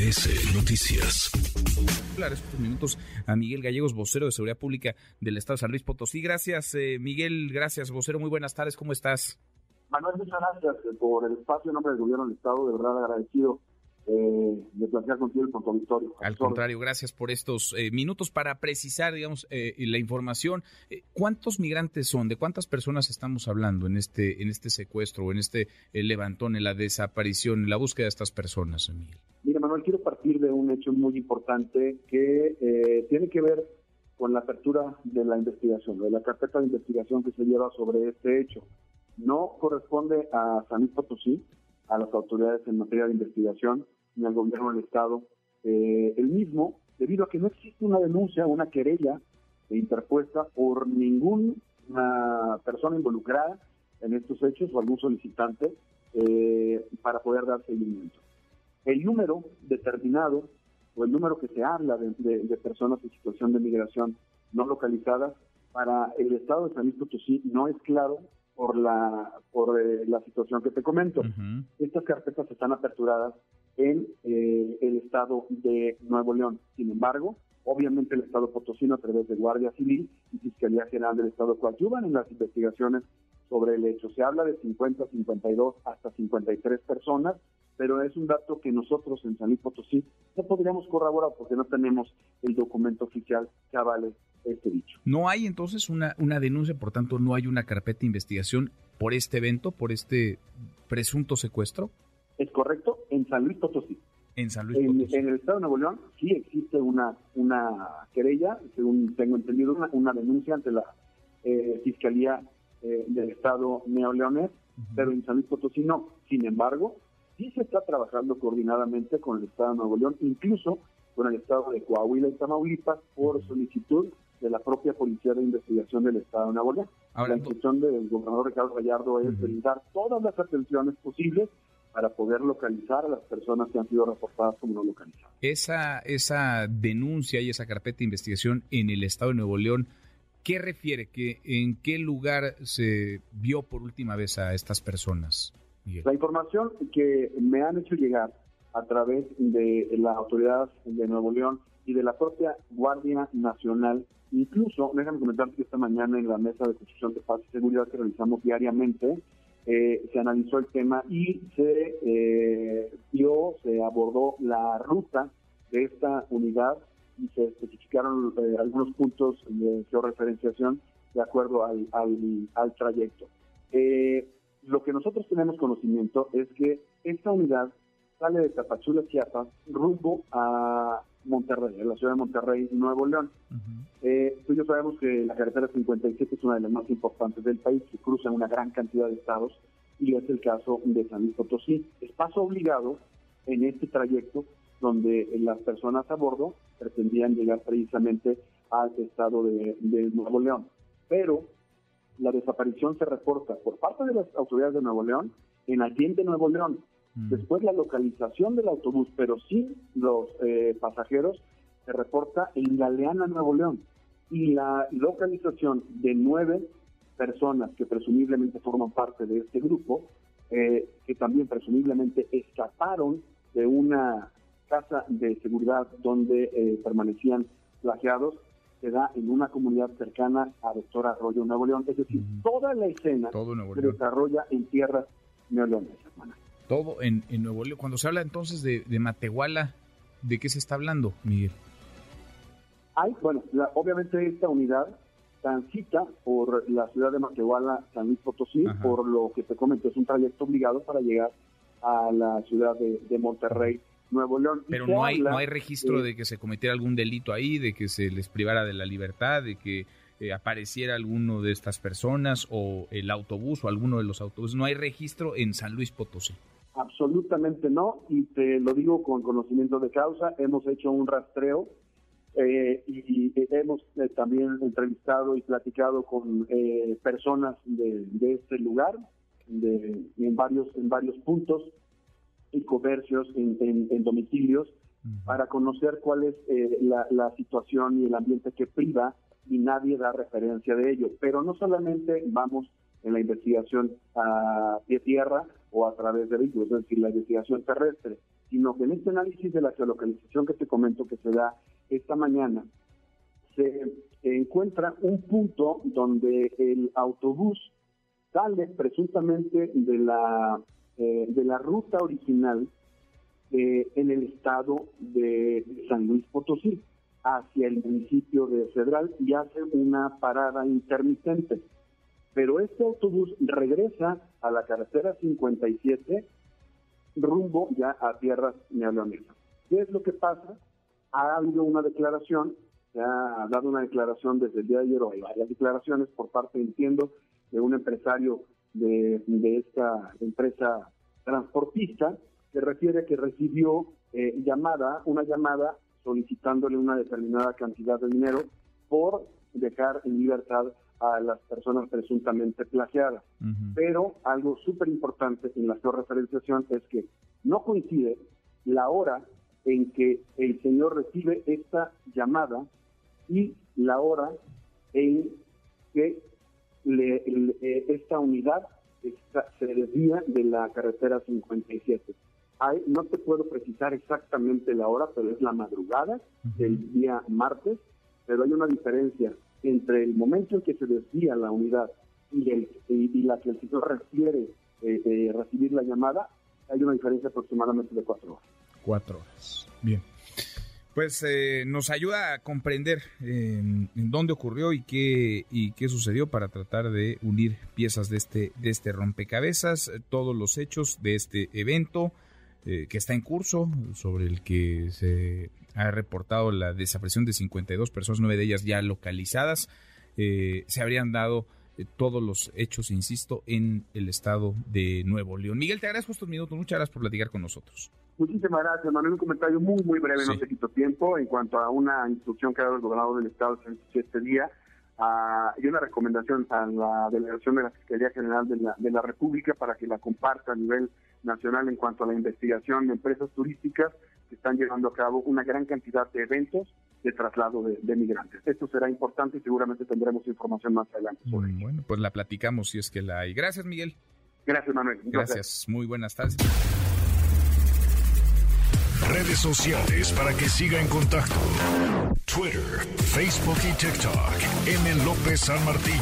MBS Noticias. Estos minutos a Miguel Gallegos, vocero de Seguridad Pública del Estado de San Luis Potosí. Gracias, eh, Miguel. Gracias, vocero. Muy buenas tardes. ¿Cómo estás? Manuel, muchas gracias por el espacio en nombre del gobierno del Estado. De verdad agradecido eh, de plantear contigo el contradictorio. Al contrario, gracias por estos eh, minutos para precisar, digamos, eh, la información. Eh, ¿Cuántos migrantes son? ¿De cuántas personas estamos hablando en este en este secuestro o en este levantón, en la desaparición, en la búsqueda de estas personas, Miguel? Manuel, quiero partir de un hecho muy importante que tiene que ver con la apertura de la investigación, de la carpeta de investigación que se lleva sobre este hecho. No corresponde a San Luis a las autoridades en materia de investigación, ni al gobierno del Estado. Eh, el mismo, debido a que no existe una denuncia, una querella interpuesta por ninguna persona involucrada en estos hechos o algún solicitante eh, para poder dar seguimiento. El número determinado o el número que se habla de, personas en situación de migración no localizadas para el Estado de San Luis Potosí no es claro por la por eh, la situación que te comento. Estas carpetas están aperturadas en eh, el estado de Nuevo León. Sin embargo, obviamente el estado potosino a través de Guardia Civil y Fiscalía General del Estado coadyuvan en las investigaciones sobre el hecho. Se habla de 50, 52 hasta 53 personas, pero es un dato que nosotros en San Luis Potosí no podríamos corroborar porque no tenemos el documento oficial que avale este dicho. No hay entonces una, una denuncia, por tanto no hay una carpeta de investigación por este evento, por este presunto secuestro. Es correcto, en San Luis Potosí. En San Luis Potosí. En, el estado de Nuevo León sí existe una, una querella, según tengo entendido, una, denuncia ante la eh, Fiscalía eh, del Estado neoleonés, pero en San Luis Potosí no. Sin embargo, sí se está trabajando coordinadamente con el Estado de Nuevo León, incluso con el Estado de Coahuila y Tamaulipas, por solicitud de la propia Policía de Investigación del Estado de Nuevo León. la instrucción del gobernador Ricardo Gallardo es brindar todas las atenciones posibles para poder localizar a las personas que han sido reportadas como no localizadas. Esa, esa denuncia y esa carpeta de investigación en el Estado de Nuevo León, ¿qué refiere? ¿Que, ¿En qué lugar se vio por última vez a estas personas? La información que me han hecho llegar a través de la autoridad de Nuevo León y de la propia Guardia Nacional. Incluso, déjame comentar que esta mañana en la mesa de construcción de paz y seguridad que realizamos diariamente, eh, se analizó el tema y se eh, se abordó la ruta de esta unidad y se especificaron eh, algunos puntos de georreferenciación de acuerdo al, al trayecto. lo que nosotros tenemos conocimiento es que esta unidad sale de Tapachula, Chiapas, rumbo a Monterrey, a la ciudad de Monterrey, Nuevo León. Eh, tú y yo sabemos que la carretera 57 es una de las más importantes del país, que cruza una gran cantidad de estados, y es el caso de San Luis Potosí. Es paso obligado en este trayecto donde las personas a bordo pretendían llegar precisamente al estado de, de Nuevo León. Pero la desaparición se reporta por parte de las autoridades de Nuevo León en Allende, Nuevo León, Mm. Después la localización del autobús, pero sin los eh, pasajeros, se reporta en Galeana, Nuevo León. Y la localización de nueve personas que presumiblemente forman parte de este grupo, eh, que también presumiblemente escaparon de una casa de seguridad donde eh, permanecían plagiados, se da en una comunidad cercana a Doctor Arroyo, Nuevo León. Es decir, toda la escena se desarrolla en tierras neoleonesas todo en, Nuevo León. Cuando se habla entonces de, Matehuala, ¿de qué se está hablando, Miguel? Hay, bueno, obviamente esta unidad transita por la ciudad de Matehuala, San Luis Potosí, por lo que te comento, es un trayecto obligado para llegar a la ciudad de, Monterrey, Nuevo León. Pero no hay, no hay registro de que se cometiera algún delito ahí, de que se les privara de la libertad, de que eh, apareciera alguno de estas personas o el autobús o alguno de los autobuses. No hay registro en San Luis Potosí. Absolutamente no, y te lo digo con conocimiento de causa, hemos hecho un rastreo eh, y, hemos eh, también entrevistado y platicado con eh, personas de, este lugar, de, en varios en varios puntos y comercios, en, domicilios, para conocer cuál es la, la situación y el ambiente que priva y nadie da referencia de ello. Pero no solamente vamos en la investigación a pie tierra, o a través de vehículos, es decir, la investigación terrestre, sino que en este análisis de la geolocalización que te comento que se da esta mañana, se encuentra un punto donde el autobús sale presuntamente de la, eh, de la ruta original eh, en el estado de San Luis Potosí hacia el municipio de Cedral y hace una parada intermitente. Pero este autobús regresa a la carretera 57 rumbo ya a tierras neoleonesas. ¿Qué es lo que pasa? Ha habido una declaración, se ha dado una declaración desde el día de ayer, o hay varias declaraciones por parte, entiendo, de un empresario de, esta empresa transportista, que refiere que recibió eh, llamada, una llamada solicitándole una determinada cantidad de dinero por dejar en libertad a las personas presuntamente plagiadas. Pero algo súper importante en la georreferenciación es que no coincide la hora en que el señor recibe esta llamada y la hora en que eh, esta unidad se desvía de la carretera 57 no te puedo precisar exactamente la hora, pero es la madrugada del día martes, pero hay una diferencia entre el momento en que se desvía la unidad y, el, y, la que el señor refiere eh, recibir la llamada, hay una diferencia aproximadamente de cuatro horas. Cuatro horas, bien. Pues eh, nos ayuda a comprender en dónde ocurrió y qué y qué sucedió para tratar de unir piezas de este de este rompecabezas, todos los hechos de este evento, eh, que está en curso, sobre el que se ha reportado la desaparición de 52 personas, nueve de ellas ya localizadas. Eh, se habrían dado eh, todos los hechos, insisto, en el estado de Nuevo León. Miguel, te agradezco estos minutos. Muchas gracias por platicar con nosotros. Muchísimas gracias, Manuel. Un comentario muy, muy breve, no se quito tiempo, en cuanto a una instrucción que ha dado el gobernador del estado este día y una recomendación a la delegación de la Fiscalía General de la, de la República para que la comparta a nivel nacional en cuanto a la investigación de empresas turísticas que están llevando a cabo una gran cantidad de eventos de traslado de, migrantes. Esto será importante y seguramente tendremos información más adelante sobre mm, Bueno, pues la platicamos si es que la hay. Gracias, Miguel. Gracias, Manuel. Gracias. Muy buenas tardes. Redes sociales para que siga en contacto: Twitter, Facebook y TikTok. M. López San Martín.